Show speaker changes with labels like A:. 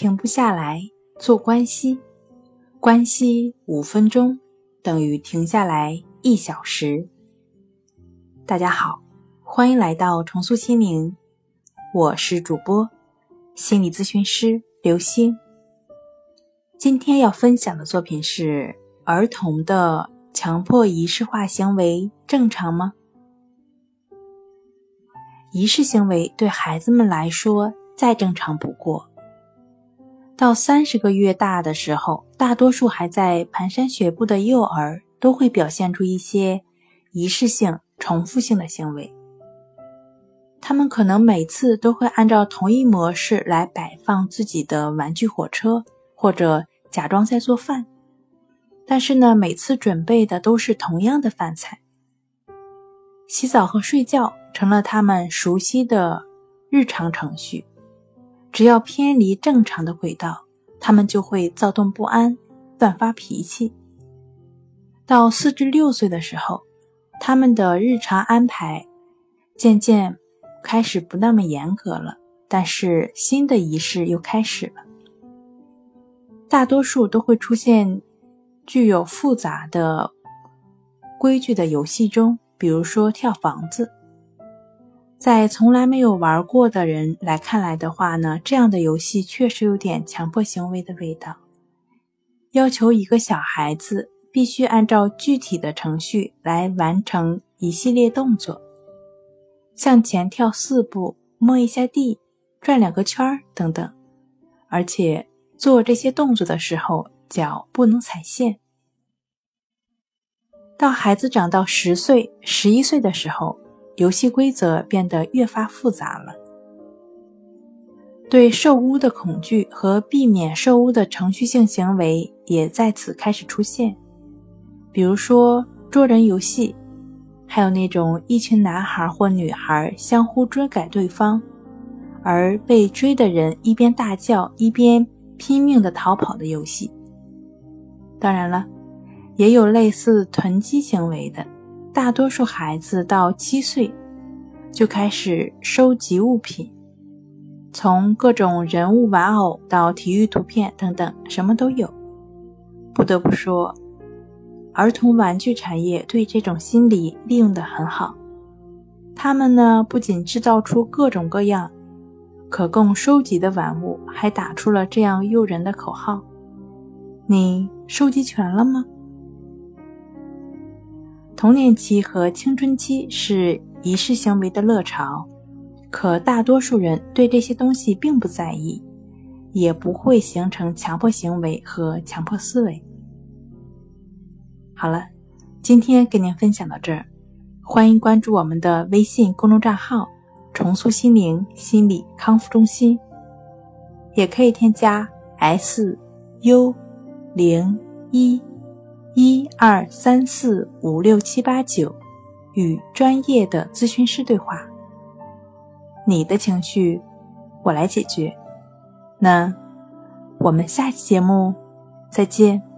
A: 停不下来，做关系，关系五分钟等于停下来一小时。大家好，欢迎来到重塑心灵，我是主播心理咨询师刘星。今天要分享的作品是：儿童的强迫仪式化行为正常吗？仪式行为对孩子们来说再正常不过。到三十个月大的时候，大多数还在蹒跚学步的幼儿都会表现出一些仪式性、重复性的行为。他们可能每次都会按照同一模式来摆放自己的玩具火车，或者假装在做饭。但是呢，每次准备的都是同样的饭菜。洗澡和睡觉成了他们熟悉的日常程序。只要偏离正常的轨道，他们就会躁动不安、乱发脾气。到四至六岁的时候，他们的日常安排渐渐开始不那么严格了，但是新的仪式又开始了。大多数都会出现具有复杂的规矩的游戏中，比如说跳房子。在从来没有玩过的人来看来的话呢，这样的游戏确实有点强迫行为的味道。要求一个小孩子必须按照具体的程序来完成一系列动作，向前跳四步，摸一下地，转两个圈儿等等。而且做这些动作的时候，脚不能踩线。到孩子长到十岁、十一岁的时候。游戏规则变得越发复杂了，对受污的恐惧和避免受污的程序性行为也在此开始出现。比如说捉人游戏，还有那种一群男孩或女孩相互追赶对方，而被追的人一边大叫一边拼命的逃跑的游戏。当然了，也有类似囤积行为的。大多数孩子到七岁就开始收集物品，从各种人物玩偶到体育图片等等，什么都有。不得不说，儿童玩具产业对这种心理利用的很好。他们呢，不仅制造出各种各样可供收集的玩物，还打出了这样诱人的口号：“你收集全了吗？”童年期和青春期是仪式行为的乐潮，可大多数人对这些东西并不在意，也不会形成强迫行为和强迫思维。好了，今天跟您分享到这儿，欢迎关注我们的微信公众账号“重塑心灵心理康复中心”，也可以添加 “s u 零一”。一二三四五六七八九，与专业的咨询师对话。你的情绪，我来解决。那我们下期节目再见。